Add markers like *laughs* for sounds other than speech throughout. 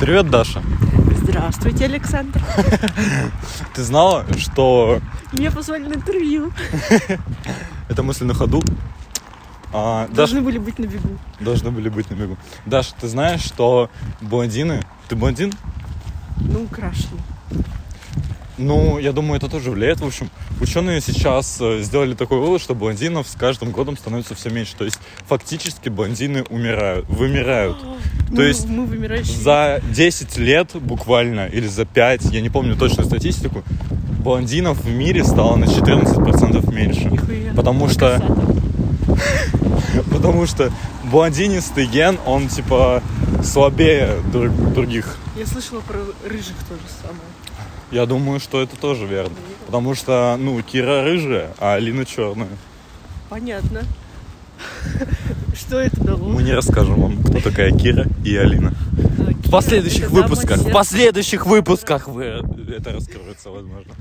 Привет, Даша. Здравствуйте, Александр. Ты знала, что Меня позвали на интервью. это мысли на ходу? А, Даша, Должны были быть на бегу. должны были быть на бегу. Даша, ты знаешь, что блондины... Ты блондин? Ну, украшены. Ну, я думаю, это тоже влияет. В общем, ученые сейчас э, сделали такой вывод, что блондинов с каждым годом становится все меньше. То есть, фактически, блондины умирают, вымирают. То Мы- есть, мы вымирающие. за 10 лет буквально, или за 5, я не помню точную статистику, блондинов в мире стало на 14% меньше. Нихуя. Потому что, *laughs* потому что блондинистый ген, он типа слабее друг- других. Я слышала про рыжих то же самое. Я думаю, что это тоже верно. Потому что, ну, Кира рыжая, а Алина черная. Понятно. *laughs* Что это дало? Мы не расскажем вам, кто такая Кира и Алина. А, В последующих выпусках, в последующих выпусках вы это раскроется, возможно.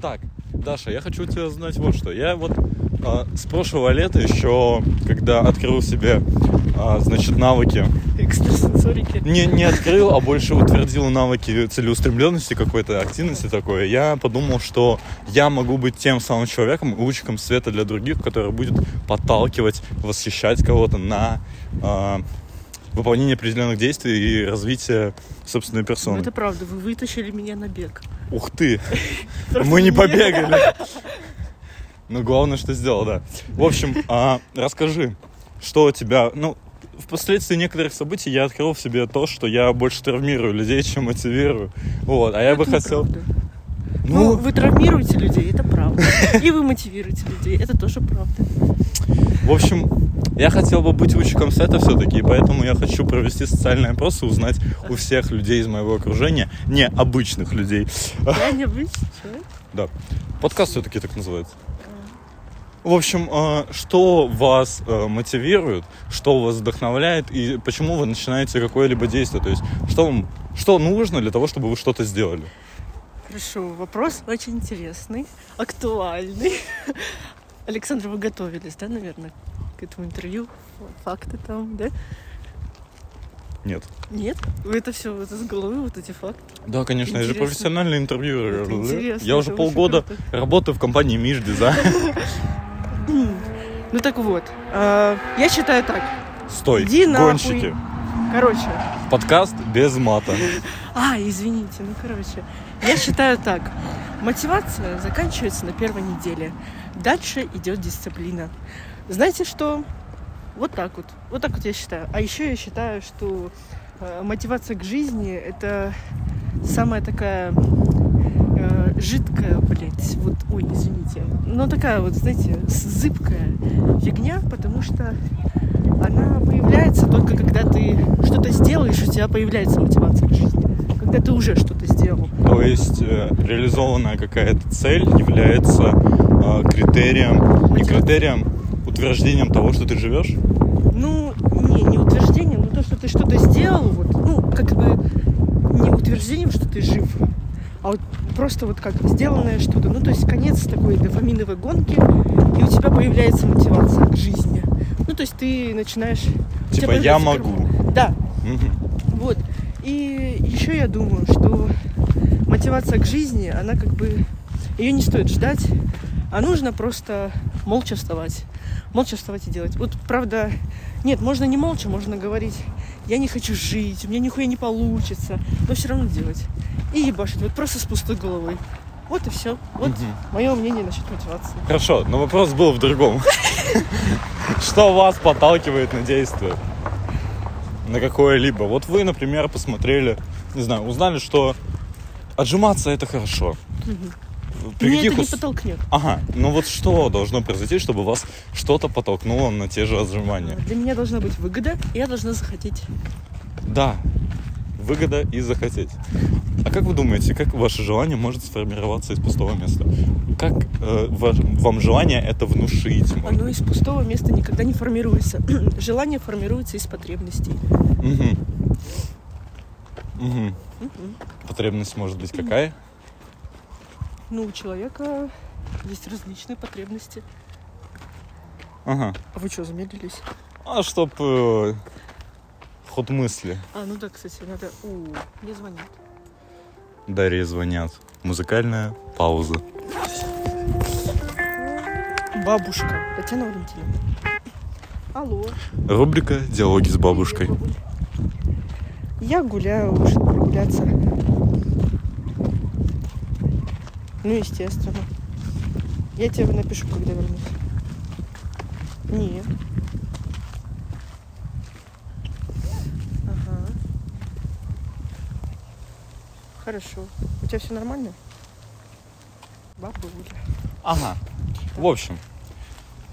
Так, Даша, я хочу тебя знать вот что. Я вот с прошлого лета еще, когда открыл себе, а, значит, навыки Экстрасенсорики. не, не открыл, а больше утвердил навыки целеустремленности какой-то, активности такой, я подумал, что я могу быть тем самым человеком, лучиком света для других, который будет подталкивать, восхищать кого-то на а, выполнение определенных действий и развитие собственной Ну, персоны. это правда, вы вытащили меня на бег. Ух ты! *laughs* Мы не побегали. Но главное, что сделал, да. В общем, *laughs* а, расскажи, что у тебя... Ну, впоследствии некоторых событий я открыл в себе то, что я больше травмирую людей, чем мотивирую. Вот, а я бы Это хотел... неправда. Ну, Ну, вы травмируете людей, это правда. И вы мотивируете людей, это тоже правда. в общем, я хотел бы быть лучиком света все-таки, и поэтому я хочу провести социальные опросы, узнать у всех людей из моего окружения, не обычных людей. Я не обычный человек. Да, подкаст все-таки так называется. В общем, э, что вас э, мотивирует, что вас вдохновляет и почему вы начинаете какое-либо действие? То есть, что вам, что нужно для того, чтобы вы что-то сделали? Хорошо, вопрос очень интересный, актуальный. *laughs* Александр, вы готовились, да, наверное, к этому интервью? Факты там, да? Нет. Нет? Вы это все вот из головы, вот эти факты? Да, конечно, я же Интересно. профессиональный интервьюер. Интересно, Я уже полгода работаю в компании Миш Дизайн. *laughs* Ну так вот, а, я считаю так. Стой, Иди нахуй. гонщики. Короче, Подкаст без мата. *laughs* а, извините, ну короче, я считаю так. Мотивация заканчивается на первой неделе. Дальше идет дисциплина. Знаете что? Вот так вот. Вот так вот я считаю. А еще я считаю, что э, мотивация к жизни это самая такая э, жидкая, блядь, вот, ой, извините, но такая вот, знаете, зыбкая фигня, потому что она появляется только когда ты что-то сделаешь, у тебя появляется мотивация к жизни. Когда ты уже что-то сделал. То есть э, реализованная какая-то цель является э, критерием, не критерием, утверждением того, что ты живешь? Ну, не, не утверждением, но то, что ты что-то сделал, вот, ну, как бы не утверждением, что ты жив, а вот просто вот как сделанное что-то. Ну, то есть конец такой дофаминовой гонки, и у тебя появляется мотивация к жизни. Ну, то есть ты начинаешь... Типа я могу. Да, Мгм. вот. И еще я думаю, что мотивация к жизни, она как бы... Ее не стоит ждать, а нужно просто молча вставать. Молча вставать и делать. Вот, правда, нет, можно не молча, можно говорить, я не хочу жить, у меня нихуя не получится, но все равно делать. И ебашить, вот просто с пустой головой. Вот и все. Вот Мгм. мое мнение насчет мотивации. Хорошо, но вопрос был в другом. Что вас подталкивает на действие? На какое-либо? Вот вы, например, посмотрели, не знаю, узнали, что отжиматься это хорошо. При Меня каких это не подтолкнет. Ага, ну вот что должно произойти, чтобы вас что-то подтолкнуло на те же отжимания? Для меня должна быть выгода, и я должна захотеть. Да, выгода и захотеть. А как вы думаете, как ваше желание может сформироваться из пустого места? Как э, ваш- вам желание это внушить? может Оно из пустого места никогда не формируется. *clears throat* Желание формируется из потребностей. Мгм. Мгм. Мгм. Потребность может быть какая? Ну, у человека есть различные потребности. Ага. А вы что, замедлились? А чтоб э, ход мысли. А, ну да, кстати, надо... У, мне звонят. Дарье звонят. Музыкальная пауза. Бабушка. Татьяна Валентиновна. Алло. Рубрика «Диалоги с бабушкой». Я гуляю, вышла прогуляться. Ну, естественно. Я тебе напишу, когда вернусь. Нет. Ага. Хорошо. У тебя все нормально? Бабуля. Ага. В общем,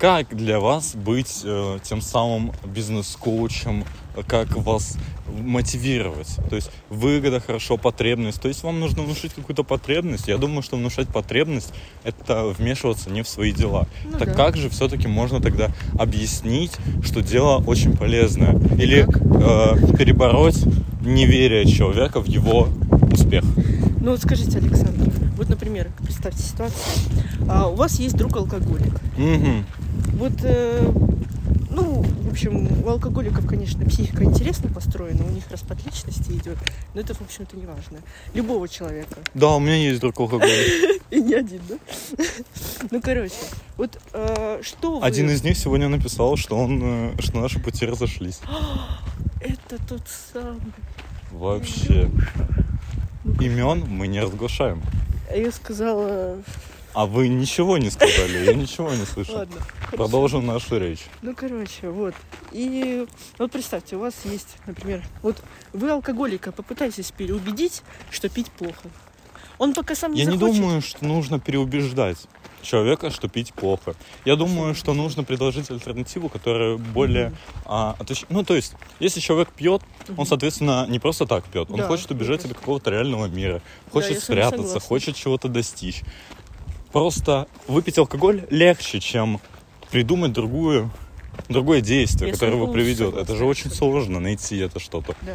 как для вас быть э, тем самым бизнес-коучем, как вас мотивировать? То есть выгода, хорошо, потребность. То есть вам нужно внушить какую-то потребность. Я думаю, что внушать потребность – это вмешиваться не в свои дела. Ну так да. как же все-таки можно тогда объяснить, что дело очень полезное? Или э, перебороть неверие человека в его успех? Ну вот скажите, Александр, вот, например, представьте ситуацию. А, у вас есть друг алкоголик. Мгм. Вот, э, ну, в общем, у алкоголиков, конечно, психика интересно построена, у них распад личности идет, но это, в общем-то, не важно. Любого человека. Да, у меня есть друг алкоголик. *laughs* И не один, да? *laughs* Ну, короче, вот э, что. Один из них сегодня написал, что он, э, что наши пути разошлись. *gasps* Это тот самый. Вообще. Имен мы не разглашаем. А Я сказала... А вы ничего не сказали, я ничего не слышал. Ладно. хорошо. Продолжим нашу речь. Ну, короче, вот. И вот представьте, у вас есть, например, вот вы алкоголика попытаетесь переубедить, что пить плохо. Он пока сам не Я не захочет. думаю, что нужно переубеждать человека, что пить плохо. Я думаю, что нужно предложить альтернативу, которая более... Мгм. а, оточ- Ну, то есть, если человек пьет, он, Мгм. соответственно, не просто так пьет. Он Да, хочет убежать от какого-то реального мира, хочет вами спрятаться, хочет чего-то достичь. Просто выпить алкоголь легче, чем придумать другую, другое действие, Я которое его приведет. Это же очень сложно найти это что-то. Да.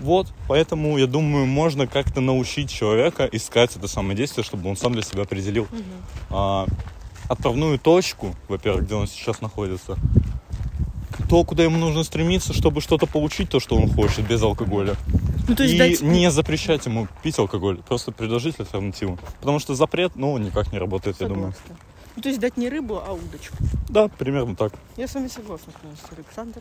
Вот, поэтому, я думаю, можно как-то научить человека искать это самое действие, чтобы он сам для себя определил Мгм. а, отправную точку, во-первых, где он сейчас находится, то, куда ему нужно стремиться, чтобы что-то получить, то, что он хочет, без алкоголя. Ну, то есть и дать... не запрещать ему пить алкоголь, просто предложить альтернативу. Потому что запрет, ну, никак не работает, я думаю. Согласна. Ну, то есть дать не рыбу, а удочку. Да, примерно так. Я с вами согласна полностью, Александр.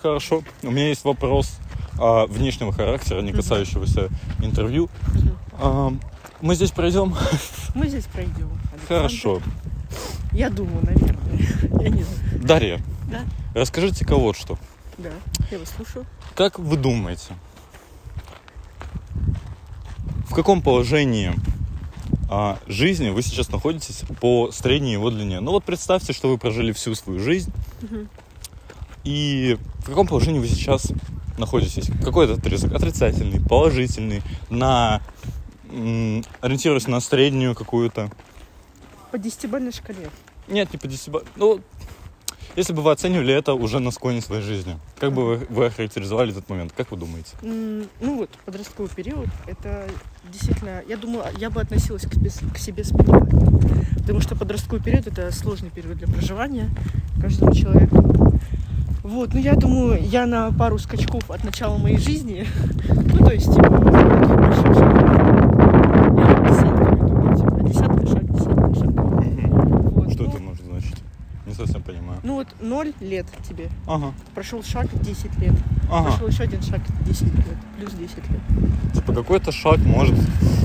Хорошо. У меня есть вопрос а, внешнего характера, не касающегося интервью. Мгм. А, мы здесь пройдем. *laughs* Мы здесь пройдем. Александр. Хорошо. Я думаю, наверное. Я не знаю. Дарья, Да? расскажите-ка вот что. Да, я вас слушаю. Как вы думаете, в каком положении а, жизни вы сейчас находитесь по средней его длине? Ну вот представьте, что вы прожили всю свою жизнь, Мгм. и в каком положении вы сейчас находитесь? Какой это отрезок? Отрицательный, положительный, на м, ориентируясь на среднюю какую-то? По десятибалльной шкале. Нет, не по 10 ба- Ну, если бы вы оценивали это уже на склоне своей жизни, как бы вы, вы охарактеризовали этот момент? Как вы думаете? Ну вот, подростковый период, это действительно, я думаю, я бы относилась к, себе- к себе с. Потому что подростковый период это сложный период для проживания каждого человека. Вот, ну я думаю, я на пару скачков от начала моей жизни, *laughs* ну то есть, типа, больших шагов. Я десятками думаю, типа, десятка шаг, десятка шаг. Вот, Что ну, это может значить? Не совсем понимаю. Ну вот 0 лет тебе. Ага, Прошел шаг 10 лет. ага. Прошел еще один шаг 10 лет. Плюс 10 лет. Типа какой-то шаг может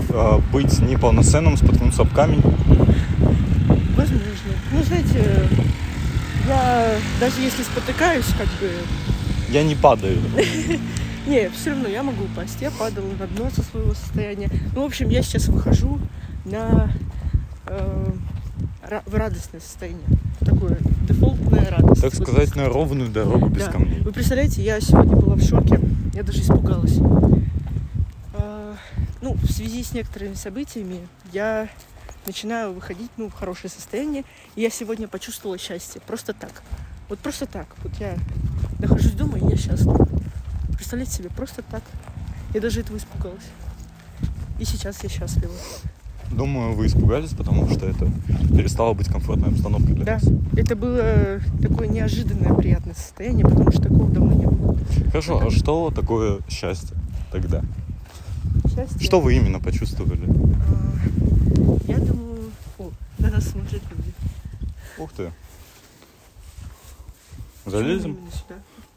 э, быть неполноценным, споткнуться об камень. Возможно. Ну, знаете, я даже если спотыкаюсь, как бы... Я не падаю. *laughs* Не, все равно я могу упасть. Я падала на дно со своего состояния. Ну, в общем, я сейчас выхожу на э, в радостное состояние. Такое дефолтная радость. Так сказать, на ровную дорогу без Да. камней. Вы представляете, я сегодня была в шоке. Я даже испугалась. А, Ну, в связи с некоторыми событиями я начинаю выходить ну, в хорошее состояние. И я сегодня почувствовала счастье. Просто так. Вот просто так. Вот я нахожусь дома, и я счастлива. Представляете себе, просто так. Я даже этого испугалась. И сейчас я счастлива. Думаю, вы испугались, потому что это перестало быть комфортной обстановкой для Да. вас. Это было такое неожиданное приятное состояние, потому что такого давно не было. Хорошо, а что такое счастье тогда? Счастье. Что вы именно почувствовали? А, Я думаю... О, на нас смотрят люди. Ух ты. Залезем?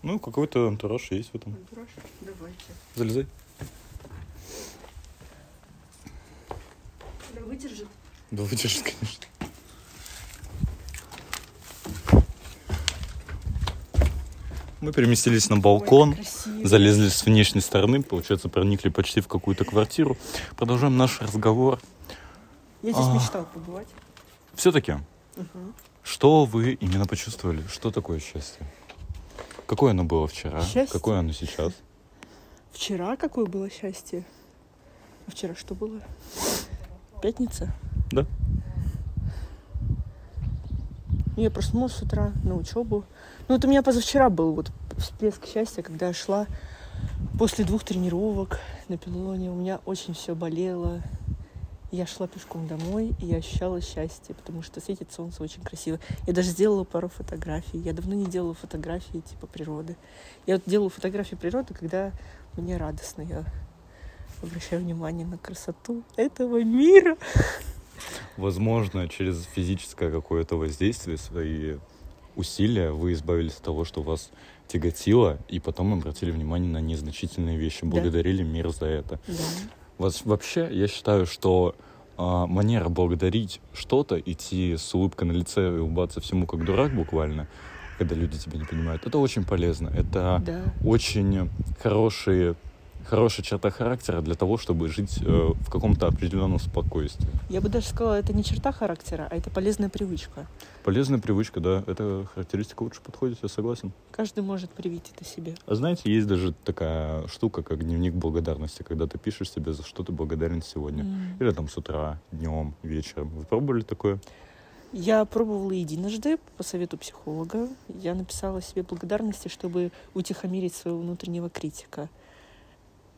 Ну, какой-то антураж есть в этом. Антураж? Давайте. Залезай. Выдержит. Да выдержит, конечно. Мы переместились на балкон, Ой, залезли с внешней стороны, получается, проникли почти в какую-то квартиру. Продолжаем наш разговор. Я здесь А. мечтал побывать. Все-таки, Мгм. что вы именно почувствовали? Что такое счастье? Какое оно было вчера? Счастье? Какое оно сейчас? Вчера какое было счастье? А вчера что было? Пятница? Да. Я проснулась с утра на учебу. Ну, вот у меня позавчера был вот всплеск счастья, когда я шла после двух тренировок на пилоне. У меня очень все болело. Я шла пешком домой, и я ощущала счастье, потому что светит солнце очень красиво. Я даже сделала пару фотографий. Я давно не делала фотографии типа природы. Я вот делаю фотографии природы, когда мне радостно. Я обращаю внимание на красоту этого мира. Возможно, через физическое какое-то воздействие, свои усилия вы избавились от того, что вас тяготило, и потом обратили внимание на незначительные вещи, Да. благодарили мир за это. Да. Вас, вообще, я считаю, что а, манера благодарить что-то, идти с улыбкой на лице и улыбаться всему как дурак буквально, когда люди тебя не понимают, это очень полезно. Это Да. очень хорошие, хорошая черта характера для того, чтобы жить э, в каком-то определенном спокойствии. Я бы даже сказала, это не черта характера, а это полезная привычка. Полезная привычка, да, эта характеристика лучше подходит, я согласен. Каждый может привить это себе. А знаете, есть даже такая штука, как дневник благодарности, когда ты пишешь себе, за что ты благодарен сегодня. М. Или там с утра, днем, вечером. Вы пробовали такое? Я пробовала единожды по совету психолога. Я написала себе благодарности, чтобы утихомирить своего внутреннего критика.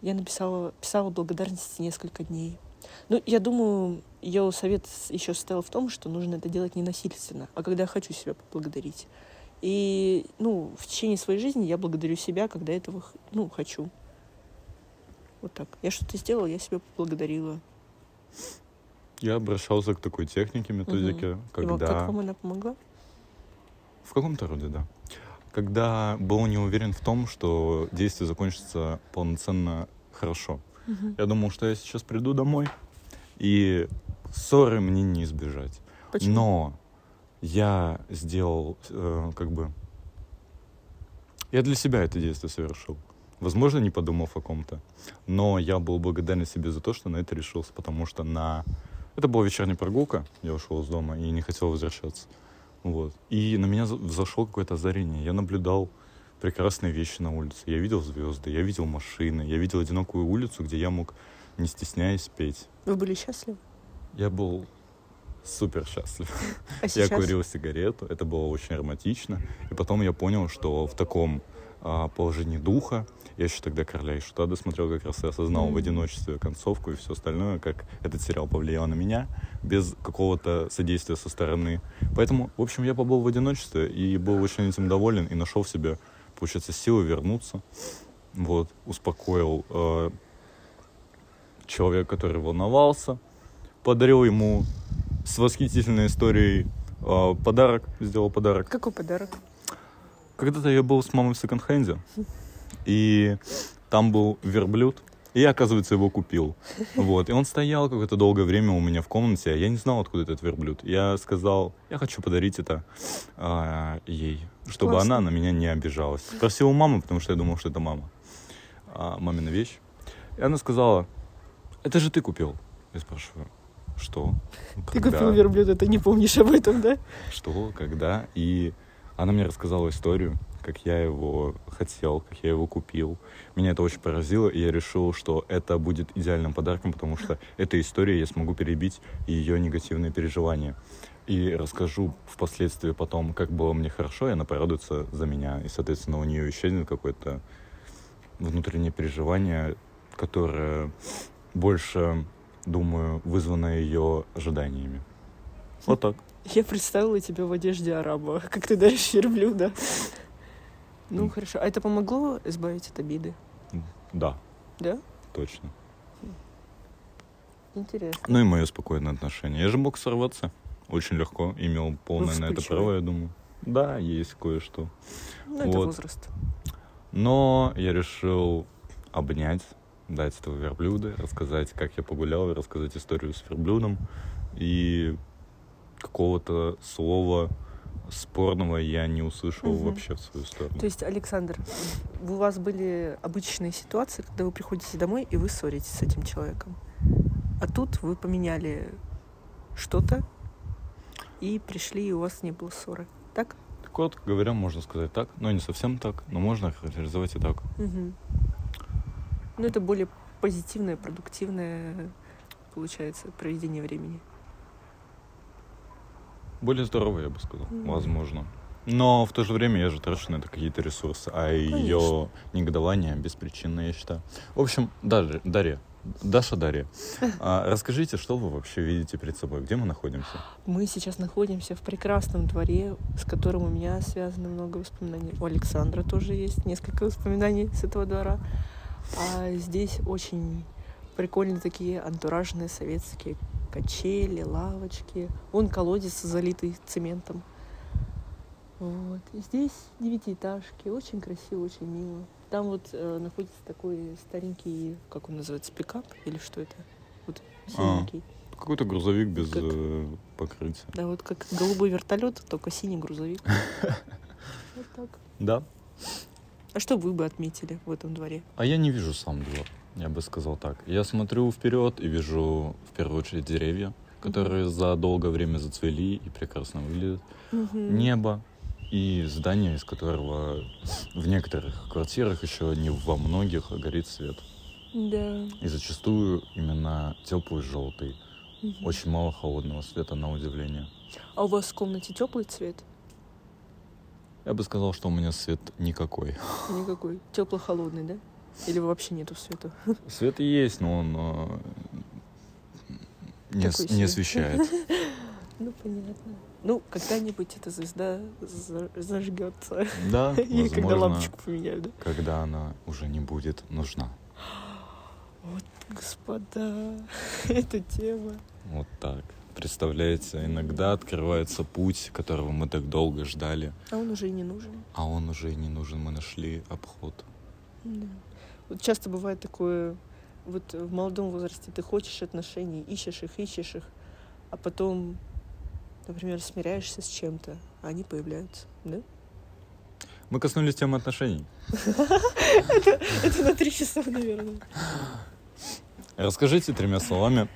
Я написала, писала благодарности несколько дней. Ну, я думаю, ее совет еще состоял в том, что нужно это делать не насильственно, а когда я хочу себя поблагодарить. И, ну, в течение своей жизни я благодарю себя, когда этого, ну, хочу. Вот так. Я что-то сделала, я себя поблагодарила. Я обращался к такой технике, методике, И вам- когда... Как вам она помогла? В каком-то роде, да. Когда был не уверен в том, что действие закончится полноценно хорошо. Мгм. Я думал, что я сейчас приду домой, и ссоры мне не избежать. Почему? Но я сделал, э, как бы... Я для себя это действие совершил. Возможно, не подумав о ком-то. Но я был благодарен себе за то, что на это решился, потому что на... Это была вечерняя прогулка, я ушел из дома и не хотел возвращаться. Вот. И на меня взошло какое-то озарение. Я наблюдал прекрасные вещи на улице. Я видел звезды, я видел машины, я видел одинокую улицу, где я мог, не стесняясь, петь. Вы были счастливы? Я был супер счастлив. А Я сейчас? курил сигарету, это было очень романтично. И потом я понял, что в таком положении духа, я еще тогда «Короля и Шута» досмотрел, как раз и осознал в Мгм. одиночестве концовку и все остальное, как этот сериал повлиял на меня, без какого-то содействия со стороны. Поэтому, в общем, я побыл в одиночестве и был очень этим доволен и нашел в себе, получается, силы вернуться. Вот, успокоил э, человека, который волновался, подарил ему с восхитительной историей э, подарок, сделал подарок. Какой подарок? Когда-то я был с мамой в секонд-хенде, и там был верблюд, и я, оказывается, его купил. *laughs* Вот. И он стоял какое-то долгое время у меня в комнате, а я не знал, откуда этот верблюд. Я сказал, я хочу подарить это а, ей, чтобы Классно. она на меня не обижалась. Спросил у мамы, потому что я думал, что это мама. А, мамина вещь. И она сказала, это же ты купил. Я спрашиваю, что? Ты Когда? купил верблюда, ты не помнишь об этом, да? что, когда. И она мне рассказала историю, как я его хотел, как я его купил. Меня это очень поразило, и я решил, что это будет идеальным подарком, потому что этой историей я смогу перебить ее негативные переживания. И расскажу впоследствии потом, как было мне хорошо, и она порадуется за меня. И, соответственно, у нее исчезнет какое-то внутреннее переживание, которое больше, думаю, вызвано ее ожиданиями. Вот так. Я представила тебя в одежде араба, *laughs* как ты даришь верблюда. Ну, хорошо. А это помогло избавить от обиды? Да, Да? точно. Интересно. Ну и мое спокойное отношение. Я же мог сорваться очень легко, имел полное на это право, я думаю. Да, есть кое-что. Ну, это Вот. возраст. Но я решил обнять, дать этого верблюда, рассказать, как я погулял, рассказать историю с верблюдом. И какого-то слова спорного я не услышал Мгм. вообще в свою сторону. То есть, Александр, у вас были обычные ситуации, когда вы приходите домой и вы ссоритесь с этим человеком. А тут вы поменяли что-то и пришли, и у вас не было ссоры. Так? Коротко говоря, можно сказать так, но не совсем так, но можно охарактеризовать и так. Угу. Ну, это более позитивное, продуктивное, получается, проведение времени. Более здоровый, я бы сказал, Мгм. возможно. Но в то же время я же трачу на это какие-то ресурсы, а ее негодование беспричинное, я считаю. В общем, Дарья, Дарья Даша Дарья, а, *laughs* расскажите, что вы вообще видите перед собой? Где мы находимся? Мы сейчас находимся в прекрасном дворе, с которым у меня связано много воспоминаний. У Александра тоже есть несколько воспоминаний с этого двора. А здесь очень прикольные такие антуражные советские качели, лавочки. Вон колодец, залитый цементом. Вот. И здесь девятиэтажки. Очень красиво, очень мило. Там вот э, находится такой старенький, как он называется, пикап или что это? Вот А. синенький. Какой-то грузовик без Как? э, покрытия. Да, вот как голубой вертолет, только синий грузовик. *laughs* Вот так. Да. А что вы бы отметили в этом дворе? А я не вижу сам двор, я бы сказал так. Я смотрю вперед и вижу в первую очередь деревья, которые за долгое время зацвели и прекрасно выглядят. Небо и здание, из которого в некоторых квартирах еще не во многих а горит свет. Да. И зачастую именно теплый желтый. Мгм. Очень мало холодного света, на удивление. А у вас в комнате теплый цвет? Я бы сказал, что у меня свет никакой. Никакой. Тепло-холодный, да? Или вообще нету света? Свет есть, но он э, не, ос- не освещает. *laughs* Ну, понятно. Ну, когда-нибудь эта звезда за- зажгется. Да, *laughs* И когда лампочку поменяют, да? когда она уже не будет нужна. *gasps* Вот, господа, *laughs* эта тема. Вот так. Представляете, иногда открывается путь, которого мы так долго ждали, А он уже и не нужен. а он уже и не нужен. Мы нашли обход. Да. Вот часто бывает такое, вот в молодом возрасте ты хочешь отношений, ищешь их, ищешь их, а потом, например, смиряешься с чем-то, а они появляются, да? Мы коснулись темы отношений. Это на три часа, наверное. Расскажите тремя словами,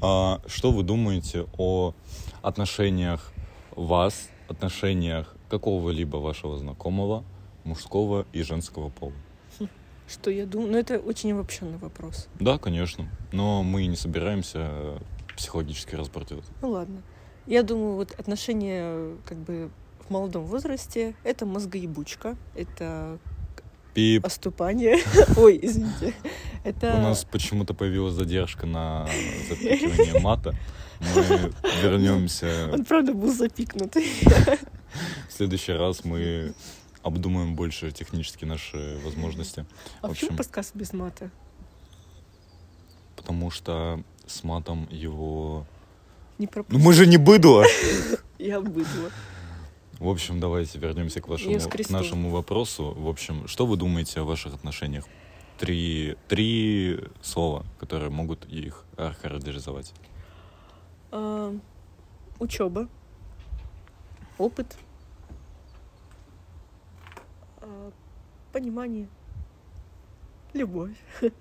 а, что вы думаете о отношениях вас, отношениях какого-либо вашего знакомого, мужского и женского пола? Что я думаю? Ну, это очень обобщенный вопрос. Да, конечно, но мы не собираемся э, психологически разбортивать. Ну ладно. Я думаю, вот отношения как бы в молодом возрасте это мозгоебучка, это Пип, оступание. *laughs* Ой, извините. Это у нас почему-то появилась задержка на запикивание мата. Мы вернемся. Он правда был запикнутый. В следующий раз мы обдумаем больше технически наши возможности. А В почему общем- подкаст без мата? Потому что с матом его... Не Ну пропустил. мы же не быдло! *laughs* Я быдло. В общем, давайте вернемся к вашему, к нашему вопросу. В общем, что вы думаете о ваших отношениях? Три, три слова, которые могут их охарактеризовать. А, учеба, опыт, а, понимание, любовь, *laughs*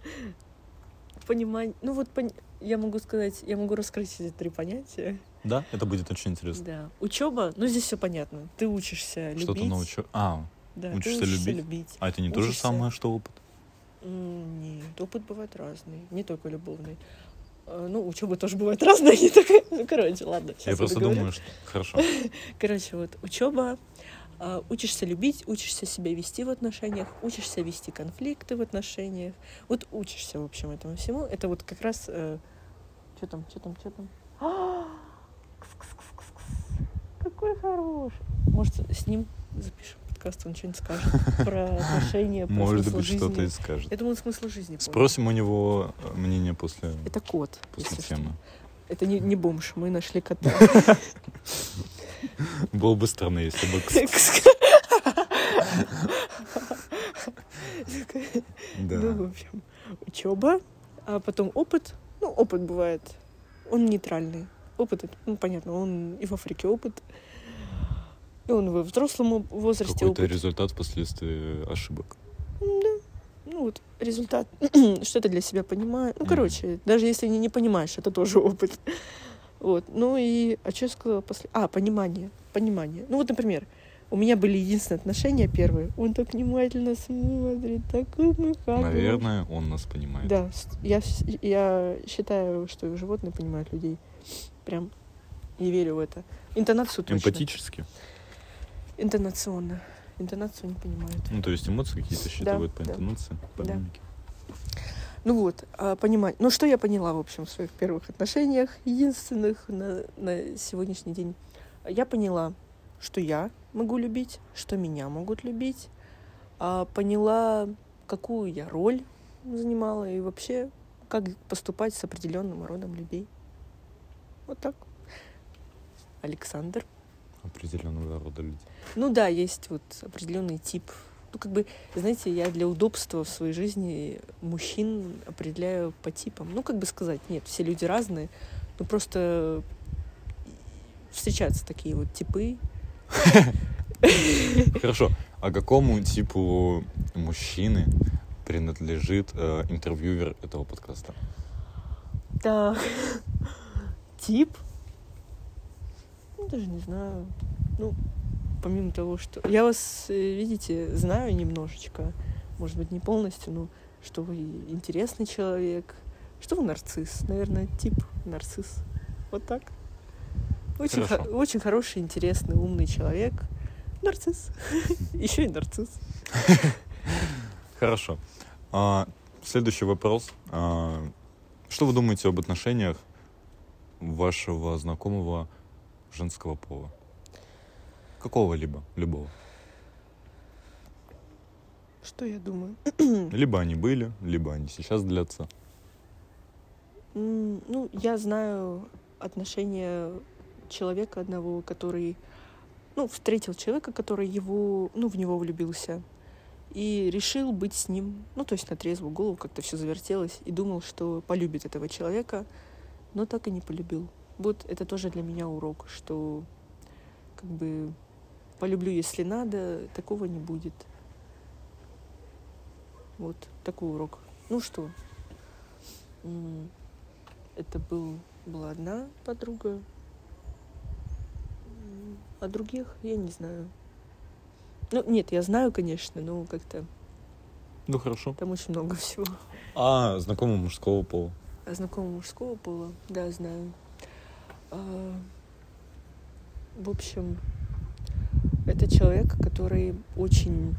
понимание. Ну вот пони- я могу сказать, я могу раскрыть эти три понятия. Да, это будет очень интересно. Да, учеба, ну здесь все понятно. Ты учишься любить. Что-то научу. А, Да, учишься учишься любить? любить. а это не то же Учишься. самое, что опыт? Нет, опыт бывает разный, не только любовный. А, Ну, учеба тоже бывает *laughs* разная, не только. Ну, короче, ладно. Я просто договорю. думаю, что... Хорошо. *laughs* Короче, вот учеба, учишься любить, учишься себя вести в отношениях, учишься вести конфликты в отношениях. Вот учишься, в общем, этому всему. Это вот как раз... Что там, что там, что там? А. Какой хороший. Может, с ним запишем подкаст? он что-нибудь скажет *laughs* про отношения, про Может смысл быть, что-то жизни. и скажет. Я думаю, смысл жизни. помнит. Спросим у него э, мнение после, Это кот, после что. темы. Это не, не бомж, мы нашли кота. *laughs* *laughs* Было бы странно, если бы... *laughs* Ну, в Да. общем, учеба, а потом опыт. Ну, опыт бывает. Он нейтральный. Опыт, ну, понятно, он и в Африке опыт, и он во взрослом возрасте Какой-то опыт. результат впоследствии ошибок. Ну, вот результат, *clears throat* что-то для себя понимаю. Ну, короче, даже если не, не понимаешь, это тоже опыт. Вот. Ну и, а что я сказала после? А, понимание. Понимание. Ну вот, например, у меня были единственные отношения первые. Он так внимательно смотрит, так умыкает. Наверное, он нас понимает. Да, я, я считаю, что животные понимают людей. Прям и верю в это. Интонацию точно. Эмпатически. Интонационно. Интонацию не понимают. Ну, то есть эмоции какие-то считывают по да. интонации, по Да. Ну вот, а, понимать. Ну, что я поняла, в общем, в своих первых отношениях, единственных на, на сегодняшний день. Я поняла, что я могу любить, что меня могут любить. А, поняла, какую я роль занимала и вообще, как поступать с определенным родом людей. Вот так. Александр. Определенного рода люди. Ну да, есть вот определенный тип. Ну, как бы, знаете, я для удобства в своей жизни мужчин определяю по типам. Ну, как бы сказать, нет, все люди разные, но просто встречаются такие вот типы. *laughs* Хорошо. А какому типу мужчины принадлежит э, интервьюер этого подкаста? Так, тип? Ну, даже не знаю. Ну, помимо того, что... Я вас, э, видите, знаю немножечко. Может быть, не полностью, но что вы интересный человек, что вы нарцисс. Наверное, тип нарцисс. Вот так. Очень, Хорошо. хо- очень хороший, интересный, умный человек. Нарцисс. *laughs* Еще и нарцисс. *laughs* Хорошо. А, следующий вопрос. А, что вы думаете об отношениях вашего знакомого женского пола? Какого-либо, любого. Что я думаю? *clears throat* Либо они были, либо они сейчас длятся. Ну, я знаю отношения человека одного, который, ну, встретил человека, который его, ну, в него влюбился и решил быть с ним, ну, то есть на трезвую голову как-то все завертелось и думал, что полюбит этого человека, но так и не полюбил. Вот это тоже для меня урок, что как бы полюблю, если надо, такого не будет. Вот такой урок. Ну что, это был, была одна подруга, а других я не знаю. Ну, нет, я знаю, конечно, но как-то Ну хорошо. там очень много всего. А знакомого мужского пола. А знакомого мужского пола, да, знаю. А, в общем, это человек, который очень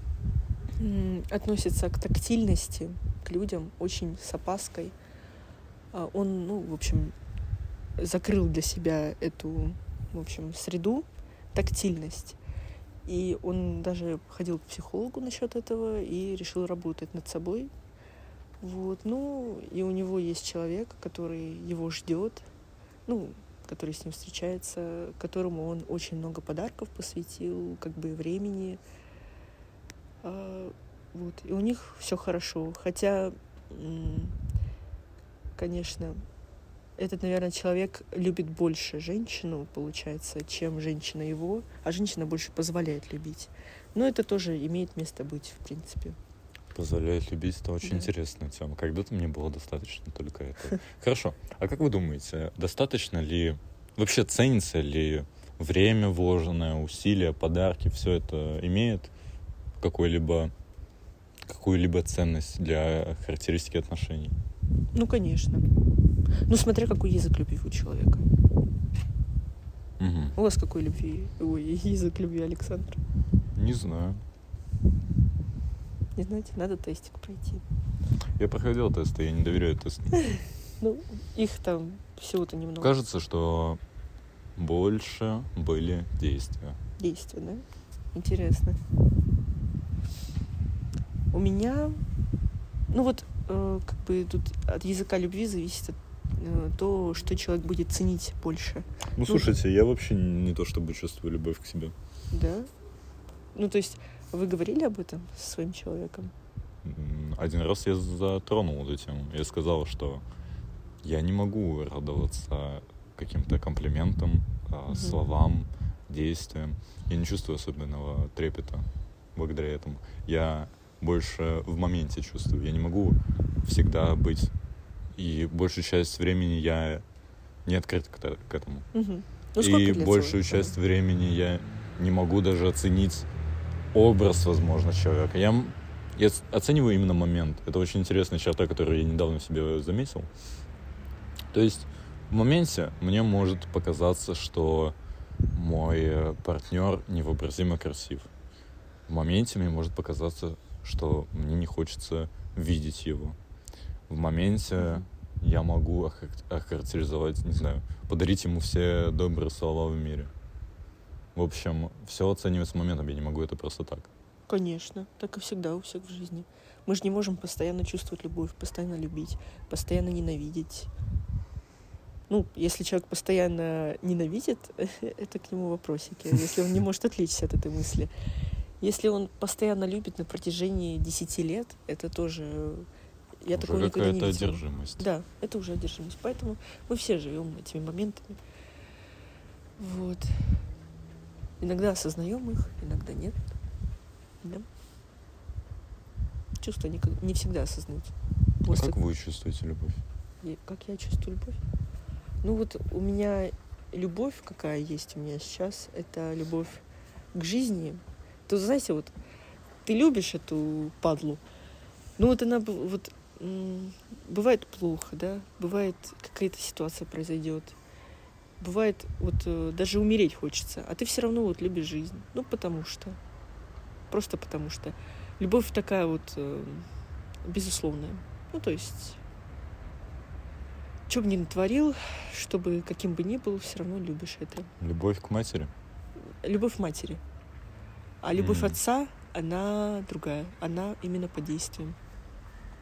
относится к тактильности, к людям, очень с опаской. А, он, ну, в общем, закрыл для себя эту, в общем, среду, тактильность. И он даже ходил к психологу насчет этого и решил работать над собой, вот, ну, и у него есть человек, который его ждет, ну, который с ним встречается, которому он очень много подарков посвятил, как бы времени. А, вот, и у них все хорошо. Хотя, конечно, этот, наверное, человек любит больше женщину, получается, чем женщина его, а женщина больше позволяет любить. Но это тоже имеет место быть, в принципе. Позволяет любить, это очень Да. интересная тема. Когда-то мне было достаточно только это. *laughs* Хорошо. А как вы думаете, достаточно ли, вообще ценится ли время вложенное, усилия, подарки, все это имеет какой-либо какую-либо ценность для характеристики отношений? Ну, конечно. Ну, смотря какой язык любви у человека. Мгм. У вас какой любви? Ой, *laughs* язык любви, Александр. Не знаю. Не знаете, надо тестик пройти. Я проходил тесты, я не доверяю тестам. *laughs* Ну, их там всего-то немного. Кажется, что больше были действия. Действия, да? Интересно. У меня, ну вот, э, как бы тут от языка любви зависит от, э, то, что человек будет ценить больше. Ну, слушайте, я вообще не то чтобы чувствую любовь к себе. Да? Ну, то есть, вы говорили об этом со своим человеком? Один раз я затронул эту тему. Я сказал, что я не могу радоваться каким-то комплиментам, Мгм. словам, действиям. Я не чувствую особенного трепета благодаря этому. Я больше в моменте чувствую. Я не могу всегда быть. И большую часть времени я не открыт к, к этому. Мгм. Ну, и большую часть времени я не могу даже оценить образ, возможно, человека. Я, я оцениваю именно момент. Это очень интересная черта, которую я недавно в себе заметил. То есть в моменте мне может показаться, что мой партнер невообразимо красив. В моменте мне может показаться, что мне не хочется видеть его. В моменте я могу охар- охарактеризовать, не знаю, подарить ему все добрые слова в мире. В общем, все оценивается моментом, я не могу это просто так. Конечно, так и всегда у всех в жизни. Мы же не можем постоянно чувствовать любовь, постоянно любить, постоянно ненавидеть. Ну, если человек постоянно ненавидит, *laughs* это к нему вопросики, если он не *laughs* может отвлечься от этой мысли. Если он постоянно любит на протяжении 10 лет, это тоже... Я такого Уже никогда не видела. одержимость. Да, это уже одержимость. Поэтому мы все живем этими моментами. Вот. Иногда осознаем их, иногда нет. Да. Чувства никак- не всегда осознаются. А После- как вы чувствуете любовь? и как я чувствую любовь? Ну вот у меня любовь, какая есть у меня сейчас, это любовь к жизни. То знаете, вот ты любишь эту падлу, ну вот она вот бывает плохо, да, бывает какая-то ситуация произойдет, бывает вот э, даже умереть хочется, а ты все равно вот любишь жизнь, ну потому что, просто потому что любовь такая вот э, безусловная, ну то есть что бы ни натворил, чтобы каким бы ни был, все равно любишь это. Любовь к матери? Любовь матери. А любовь М. отца, она другая. Она именно по действиям.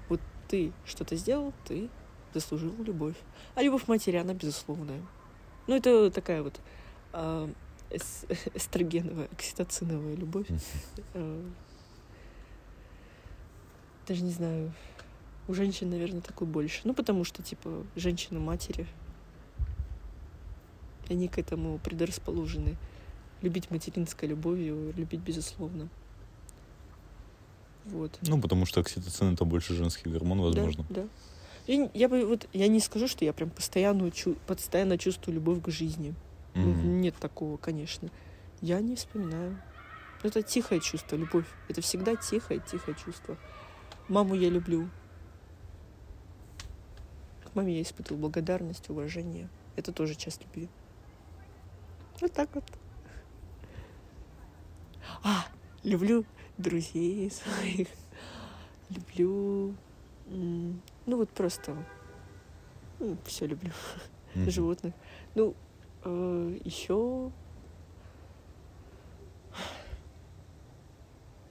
Вот ты что-то сделал, ты заслужил любовь. А любовь матери, она безусловная. Ну, это такая вот а, эс- эстрогеновая, окситоциновая любовь. Э, Даже не знаю. У женщин, наверное, такой больше. Ну, потому что, типа, женщины-матери, они к этому предрасположены. Любить материнской любовью, любить безусловно. Вот. Ну, потому что окситоцин это больше женский гормон, возможно. Да, да. Я, я бы вот я не скажу, что я прям постоянно, чу- постоянно чувствую любовь к жизни. Мгм. Нет такого, конечно. Я не вспоминаю. Это тихое чувство, любовь. Это всегда тихое, тихое чувство. Маму я люблю. К маме я испытываю благодарность, уважение. Это тоже часть любви. Вот так вот. А, люблю друзей своих. Люблю... Ну вот просто... все люблю Мгм. животных. Ну, еще...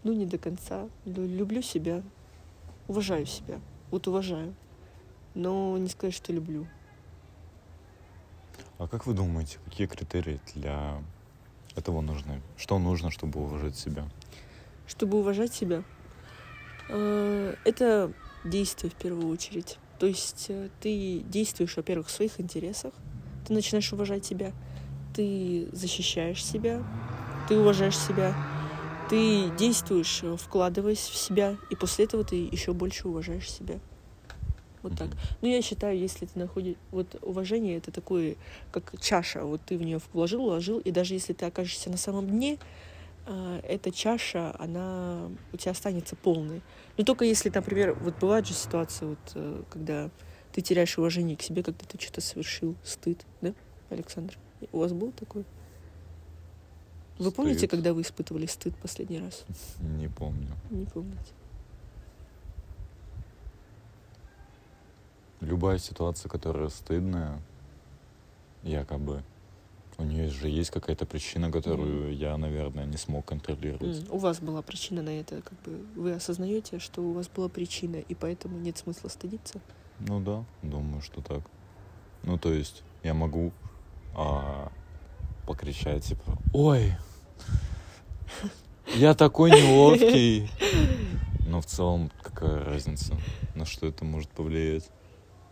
Ну, не до конца. Лю- Люблю себя. Уважаю себя. Вот уважаю. Но не сказать, что люблю. А как вы думаете, какие критерии для этого нужны? Что нужно, чтобы уважать себя? Чтобы уважать себя, э, это действие в первую очередь. То есть э, ты действуешь, во-первых, в своих интересах, ты начинаешь уважать себя, ты защищаешь себя, ты уважаешь себя, ты действуешь, э, вкладываясь в себя, и после этого ты еще больше уважаешь себя. Вот так. Ну, я считаю, если ты находишь... Вот уважение — это такое, как чаша. Вот ты в нее вложил, вложил, и даже если ты окажешься на самом дне, эта чаша, она у тебя останется полной. Но только если, например, вот бывает же ситуация, вот, э, когда ты теряешь уважение к себе, когда ты что-то совершил, стыд, да, Александр? У вас был такой? Вы помните, Стыд? когда вы испытывали стыд последний раз? Не помню. Не помните. Любая ситуация, которая стыдная, якобы, У нее же есть какая-то причина, которую я, наверное, не смог контролировать. М, У вас была причина на это, как бы вы осознаете, что у вас была причина, и поэтому нет смысла стыдиться? Ну да, думаю, что так. Ну, то есть, я могу а, покричать, типа, ой, я такой неловкий. *laughs* Но в целом, какая разница, на что это может повлиять?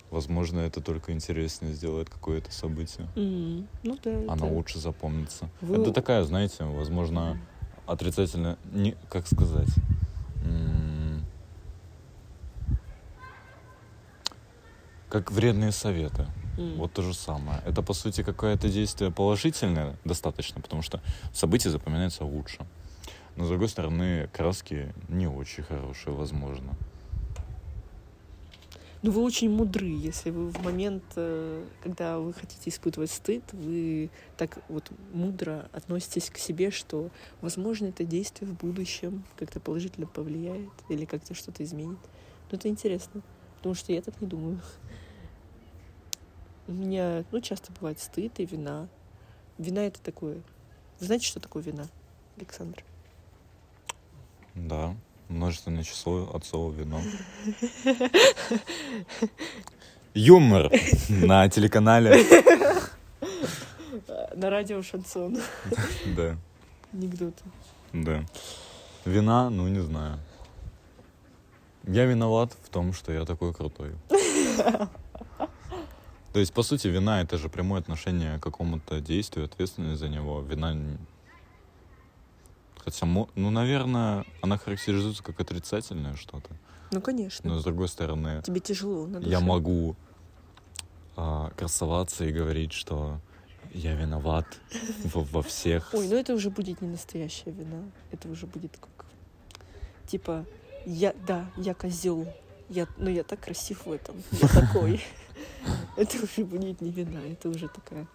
Возможно, это только интереснее сделает какое-то событие. М, Ну да. Оно это- лучше запомнится. Вы- Это такая, знаете, возможно, отрицательно, не, как сказать, м, как вредные советы. М. Вот то же самое. Это, по сути, какое-то действие положительное достаточно, потому что события запоминаются лучше. Но, с другой стороны, краски не очень хорошие, возможно. Ну, вы очень мудры, если вы в момент, э, когда вы хотите испытывать стыд, вы так вот мудро относитесь к себе, что, возможно, это действие в будущем как-то положительно повлияет или как-то что-то изменит. Но это интересно, потому что я так не думаю. У меня, ну, часто бывает стыд и вина. Вина — это такое... Вы знаете, что такое вина, Александр? Да, множественное число от слова вино. *laughs* Юмор на телеканале. На радио шансон. Да, Анекдоты. да. Вина, ну не знаю. Я виноват в том, что я такой крутой. *laughs* То есть, по сути, вина — это же прямое отношение к какому-то действию, ответственность за него. Вина... Хотя, ну, наверное, она характеризуется как отрицательное что-то. Ну, конечно. Но, с другой стороны, Тебе тяжело на я душе. могу а, красоваться и говорить, что я виноват во, во всех. Ой, ну это уже будет не настоящая вина. Это уже будет как... Типа, я, да, я козел. Я, но я так красив в этом. Я такой. *laughs* Это уже будет не вина, это уже такая...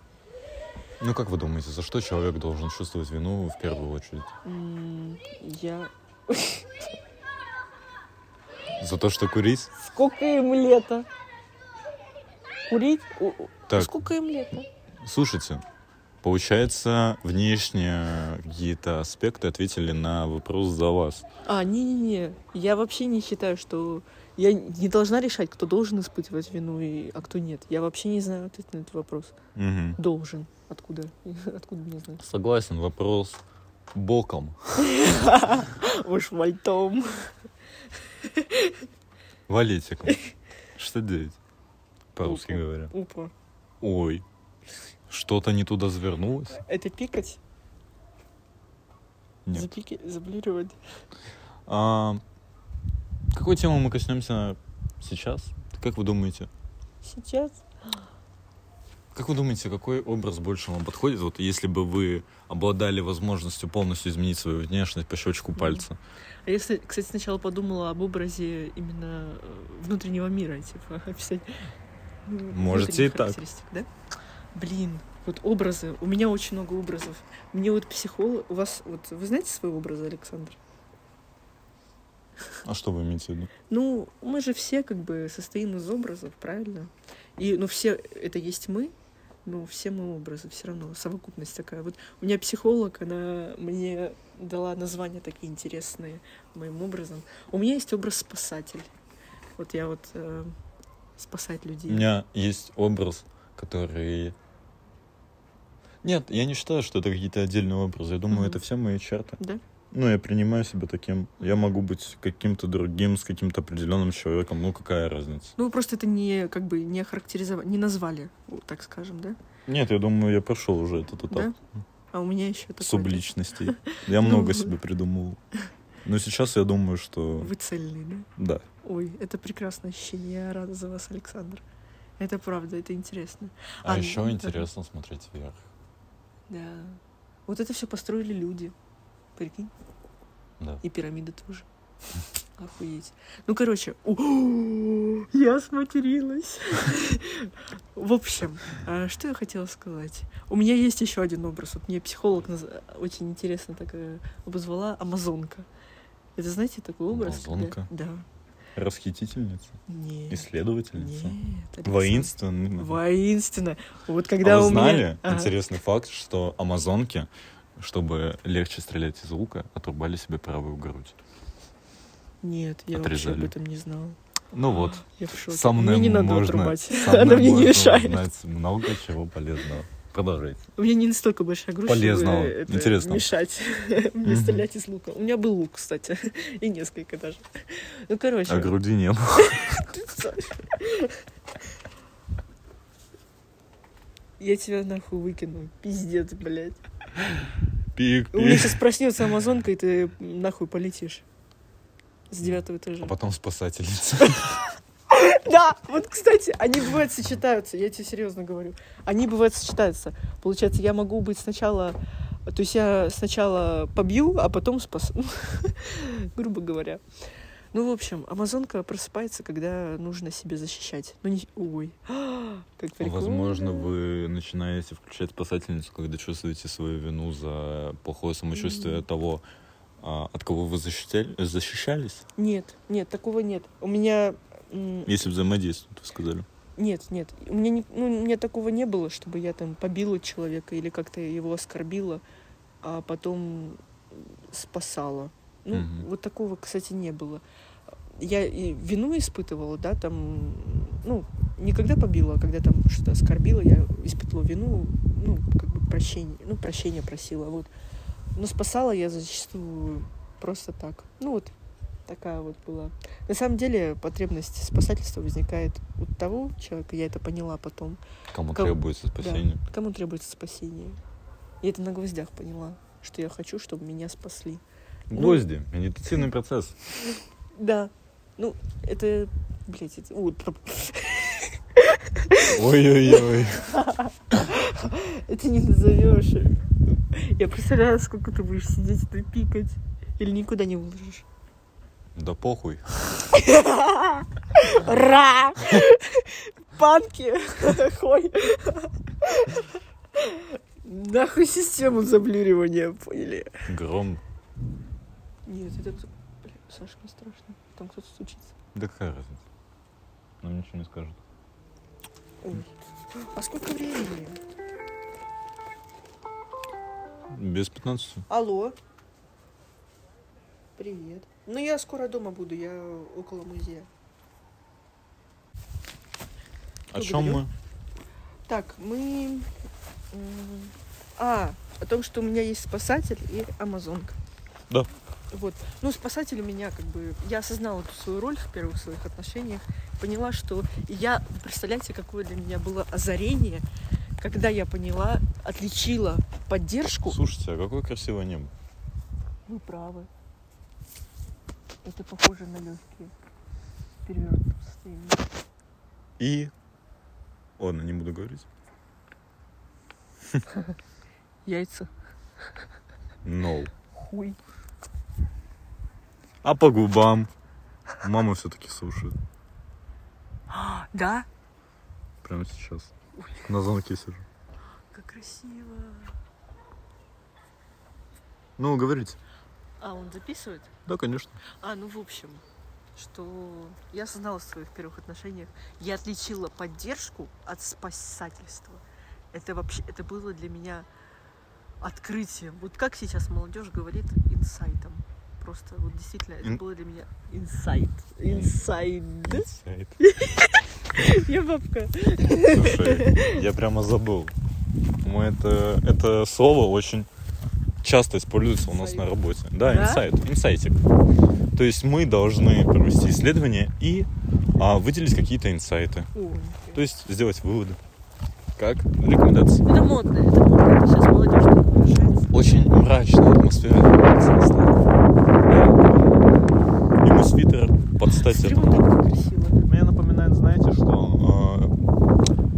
Ну, как вы думаете, за что человек должен чувствовать вину в первую очередь? м, Я... *laughs* За то, что курить? Сколько им лето? Курить? Так. Сколько им лето? Слушайте, получается, внешние какие-то аспекты ответили на вопрос за вас. А, не-не-не. Я вообще не считаю, что... Я не должна решать, кто должен испытывать вину, и... а кто нет. Я вообще не знаю ответ на этот вопрос. Мгм. Должен. Откуда? *laughs* Откуда мне знать? Согласен, вопрос боком. Уж вальтом. Валетиком. Что делать? По-русски говоря. Опа. Ой, что-то не туда завернулось? Это пикать? Нет. Запики... Заблюривать? А, какой тему мы коснемся сейчас? Как вы думаете? Сейчас? Как вы думаете, какой образ больше вам подходит? Вот если бы вы обладали возможностью полностью изменить свою внешность по щелчку пальца. А я, кстати, сначала подумала об образе именно э, внутреннего мира, типа, *laughs* описать. ну, Можете и так. да? Блин, вот образы. У меня очень много образов. Мне вот психолог... У вас... Вот вы знаете свои образы, Александр? А что вы имеете в виду? Ну, мы же все как бы состоим из образов, правильно? И, ну, все это есть мы, но все мы образы все равно, совокупность такая. Вот у меня психолог, она мне дала названия такие интересные моим образом. У меня есть образ спасатель. Вот я вот э, спасать людей. У меня есть образ, который... Нет, я не считаю, что это какие-то отдельные образы. Я думаю, Мгм. это все мои черты. Да? Ну, я принимаю себя таким. Я могу быть каким-то другим, с каким-то определенным человеком. Ну, какая разница? Ну, вы просто это не, как бы, не охарактеризовали, не назвали, так скажем, да? Нет, я думаю, я прошел уже этот этап Да? А у меня еще такой... субличностей. Я *laughs* Ну, много себе придумывал. Но сейчас я думаю, что... Вы цельный, да? Да. Ой, это прекрасное ощущение. Я рада за вас, Александр. Это правда, это интересно. А, А, еще интересно смотреть вверх. Да. Вот это все построили люди. Прикинь? Да. И пирамиды тоже. *laughs* Охуеть. Ну, короче, я сматерилась. В общем, а, что я хотела сказать? У меня есть еще один образ. Вот мне психолог очень интересно так э, обозвала Амазонка. Это знаете такой образ? Амазонка? Да. Расхитительница? Нет. Исследовательница? Нет. Александр. Воинственно? Воинственно. Вот когда а вы у меня- знали интересный факт, что амазонки, чтобы легче стрелять из лука, отрубали себе правую грудь? Нет, я Отрезали. вообще об этом не знала. Ну вот, Я в шоке. со мной мне не надо можно, отрубать. *laughs* Она мне не мешает. много чего полезного. Продолжайте. У меня не настолько большая грудь, Полезного, чтобы это интересного. мешать *laughs* мне стрелять из лука. У меня был лук, кстати, *laughs* и несколько даже. Ну, короче. А груди не было. Я тебя нахуй выкину. Пиздец, блядь. Пик, У меня пик. сейчас проснется амазонка, и ты нахуй полетишь. С девятого этажа. А потом спасательница. *laughs* Да, вот, кстати, они бывают сочетаются, я тебе серьезно говорю. Они бывают сочетаются. Получается, я могу быть сначала... То есть я сначала побью, а потом спасу. *laughs* Грубо говоря. Ну, в общем, амазонка просыпается, когда нужно себя защищать. Ну, не... Ой, *gasps* как прикольно. Возможно, вы начинаете включать спасательницу, когда чувствуете свою вину за плохое самочувствие Мгм. того, а, от кого вы защищали- защищались. Нет, нет, такого нет. У меня... Если взаимодействуют, вы сказали. Нет, нет. У меня, не, ну, у меня такого не было, чтобы я там побила человека или как-то его оскорбила, а потом спасала. Ну, Мгм. вот такого, кстати, не было. Я и вину испытывала, да, там, ну, не когда побила, а когда там что-то оскорбила, я испытывала вину, ну, как бы прощение, ну, прощения просила, вот. Но спасала я зачастую просто так. Ну, вот такая вот была. На самом деле потребность спасательства возникает у того человека, я это поняла потом, Кому Ком- требуется спасение. кому требуется спасение. Я это на гвоздях поняла, что я хочу, чтобы меня спасли. Гвозди. Медитативный процесс. Да. Ну, это, блядь, это... Ой-ой-ой. это не назовешь. Я представляю, сколько ты будешь сидеть и пикать. Или никуда не выложишь. Да похуй. Ра! Панки! Хой! Нахуй систему заблюривания, поняли? Гром. Нет, это... Бля, Саша, не страшно. Там кто-то стучится. Да какая разница? Нам ничего не скажут. Ой. А сколько времени? Без 15. Алло. Привет. Ну, я скоро дома буду, я около музея. О чем Благодарю. мы? Так, мы... м, А, о том, что у меня есть спасатель и амазонка. Да. Вот. Ну, спасатель у меня как бы... Я осознала эту свою роль в первых своих отношениях. Поняла, что я... Представляете, какое для меня было озарение, когда я поняла, отличила поддержку. Слушайте, а какое красивое небо. Вы правы. Это похоже на легкие перевернутые состояние. И... Ладно, не буду говорить. *laughs* Яйца. No. Хуй. А по губам? Мама все-таки слушает. *gasps* Да? Прямо сейчас. На звонке сижу. Как красиво. Ну, говорите. А, он записывает? Да, конечно. А, ну в общем, что я осознала в своих первых отношениях, я отличила поддержку от спасательства. Это вообще, это было для меня открытием. Вот как сейчас молодежь говорит, инсайтом. Просто вот действительно, это было для меня инсайт. Инсайд. Сайт. Я бабка. Слушай, я прямо забыл. Мы это, это слово очень часто используется у нас на работе. Да, Да? инсайт, инсайтик. То есть мы должны провести исследование и а, выделить какие-то инсайты. То есть сделать выводы. Как рекомендации. Это модно, это модно. Сейчас молодежь. Очень мрачная атмосфера. Да. Ему свитер под стать этому. красиво. Мне напоминает, знаете, что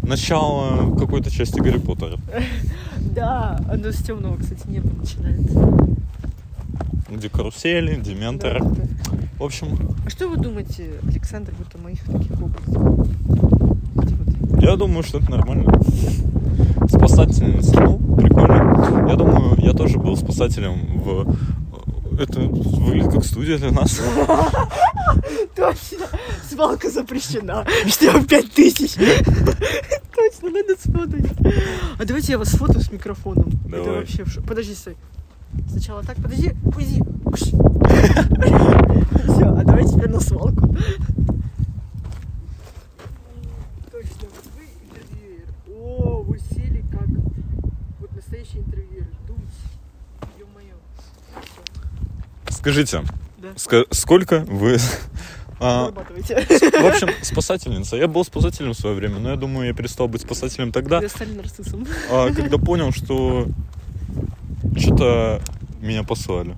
э, начало какой-то части Гарри Поттера, *laughs* Да, оно с темного, кстати, неба начинается. где карусели, дементоры. Да, да. В общем, А что вы думаете, Александр, вот о моих таких вот я думаю, что это нормально. Спасательница, ну, прикольно. Я думаю, я тоже был спасателем в... Это выглядит как студия для нас. *laughs* Точно. Свалка запрещена. Штраф пять тысяч. *laughs* Точно, надо сфотать. А давайте я вас сфотаю с микрофоном. Это Давай. вообще... в шо- Подожди, стой. Сначала так, подожди, уйди. *laughs* Все, а давай теперь на свалку. Точно, вот вы интервьюер. О, вы сели как вот настоящий интервьюер. Дуть. Ё-моё. Всё, Скажите, Да. сколько вы... а, в общем, спасательница. Я был спасателем в свое время, но я думаю, я перестал быть спасателем тогда, стали нарциссом. а, когда понял, что что-то меня послали.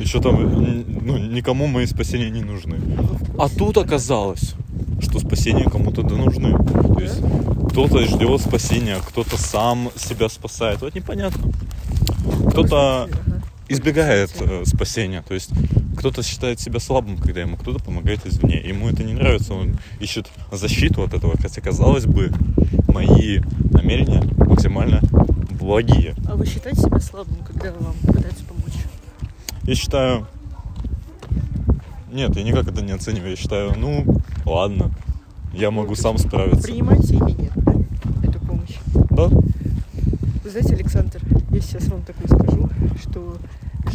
И что-то ну, никому мои спасения не нужны. А тут оказалось, что спасения кому-то да нужны. То есть кто-то ждет спасения, кто-то сам себя спасает. Вот непонятно. Кто-то. Избегает э, спасения. То есть кто-то считает себя слабым, когда ему кто-то помогает извне. Ему это не нравится, он ищет защиту от этого. Хотя, казалось бы, мои намерения максимально благие. А вы считаете себя слабым, когда вам пытаются помочь? Я считаю... Нет, я никак это не оцениваю. Я считаю, ну, ладно, я могу сам справиться. Принимаете или нет эту помощь? Да? Вы знаете, Александр, я сейчас вам такое скажу, что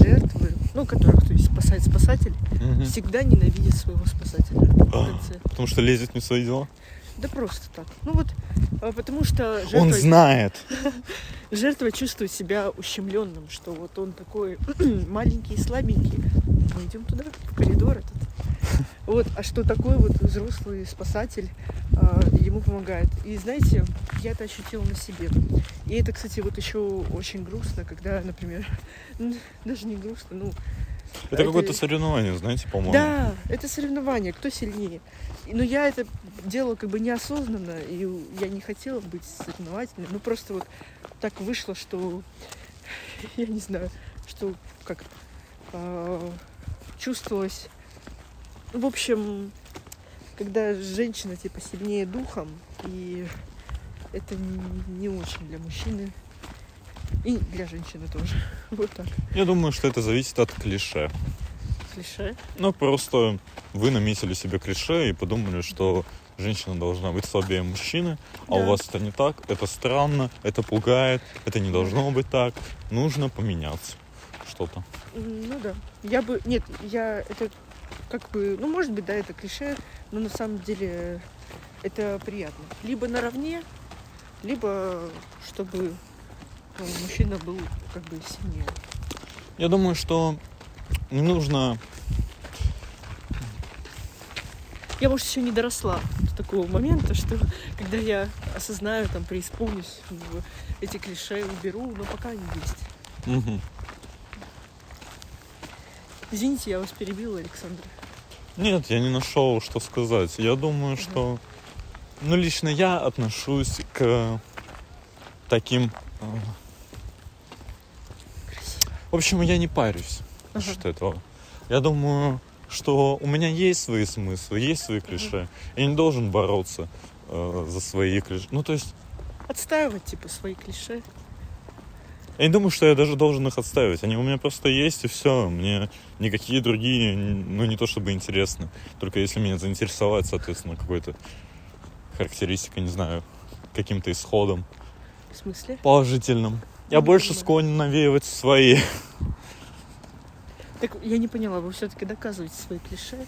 жертвы, ну, которых, то есть спасает спасатель, Мгм. всегда ненавидят своего спасателя в А, конце. Потому что лезет не в свои дела. Да просто так. Ну вот, а, потому что жертва, Он знает. *laughs* жертва чувствует себя ущемленным, что вот он такой *clears throat* маленький и слабенький. Мы идем туда, в коридор этот. *laughs* Вот, а что такой вот взрослый спасатель ему помогает. И знаете, я это ощутила на себе. И это, кстати, вот еще очень грустно, когда, например, *laughs* даже не грустно, ну, Это Это- какое-то соревнование, знаете, по-моему. да, это соревнование, кто сильнее. Но я это делала как бы неосознанно, и я не хотела быть соревновательной. Ну просто вот так вышло, что *laughs* я не знаю, что как а, чувствовалось. В общем, когда женщина типа сильнее духом, и это не, очень для мужчины. И для женщины тоже. *laughs* Вот так. Я думаю, что это зависит от клише. Клише. Ну, просто вы наметили себе клише и подумали, что женщина должна быть слабее мужчины, а у Да. вас это не так, это странно, это пугает, это не должно быть так, нужно поменяться что-то. Ну да. Я бы. Нет, я это как бы. Ну, может быть, да, это клише, но на самом деле это приятно. Либо наравне, либо чтобы ну, мужчина был как бы сильнее. Я думаю, что не нужно... Я, может, еще не доросла до такого момента, что когда я осознаю, там, преисполнюсь, эти клише уберу, но пока они есть. Мгм. Извините, я вас перебила, Александр. Нет, я не нашел, что сказать. Я думаю, что... Ну, лично я отношусь к таким... э, Красиво. В общем, я не парюсь Ага. насчет этого. Я думаю, что у меня есть свои смыслы, есть свои клише. Я не должен бороться э, за свои клише. Ну, то есть, Отстаивать, типа, свои клише. Я не думаю, что я даже должен их отстаивать. Они у меня просто есть, и все. Мне никакие другие, ну, не то чтобы интересны. Только если меня заинтересовать, соответственно, какой-то характеристикой, не знаю, каким-то исходом В смысле? положительным. Я Ну, больше понимаю. склонен навеивать свои. Так я не поняла, вы все-таки доказываете свои клише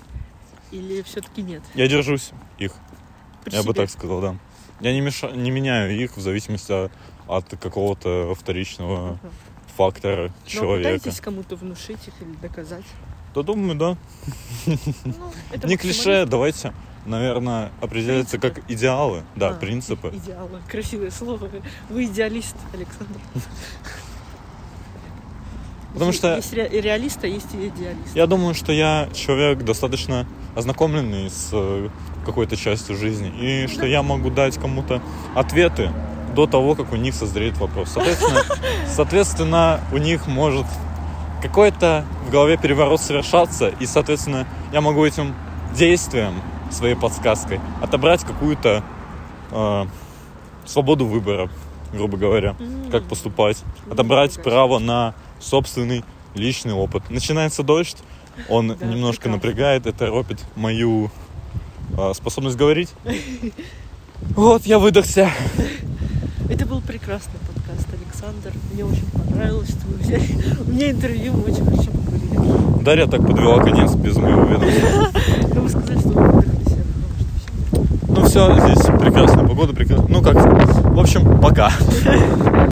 или все-таки нет? Я держусь их. При Я бы себе? так сказал, да. Я не, меша... не меняю их в зависимости от, от какого-то вторичного фактора Но человека. пытаетесь кому-то внушить их или доказать? Да думаю, да. Ну, Не клише, давайте, наверное, определяться Принципы. как идеалы. Да, А, принципы. Идеалы. Красивое слово. Вы идеалист, Александр. Потому Есть- что Есть ре- реалист, а есть и идеалист. я думаю, что я человек достаточно ознакомленный с э, какой-то частью жизни, и что я могу дать кому-то ответы до того, как у них созреет вопрос. Соответственно, *laughs* соответственно у них может какой-то в голове переворот совершаться, и, соответственно, я могу этим действием, своей подсказкой, отобрать какую-то э, свободу выбора, грубо говоря, М. как поступать, отобрать себе. право на собственный личный опыт. Начинается дождь, Он Да, немножко прекрасно. напрягает, это ропит мою а, способность говорить. *laughs* Вот, я выдохся. Это был прекрасный подкаст, Александр. Мне очень понравилось, что вы взяли. У меня интервью, очень хорошо поговорили. Дарья так подвела конец без моего ведома. *laughs* Но вы сказали, что вы выдохлись. Ну все, здесь прекрасная погода, прекрасно. Ну как, в общем, пока. *laughs*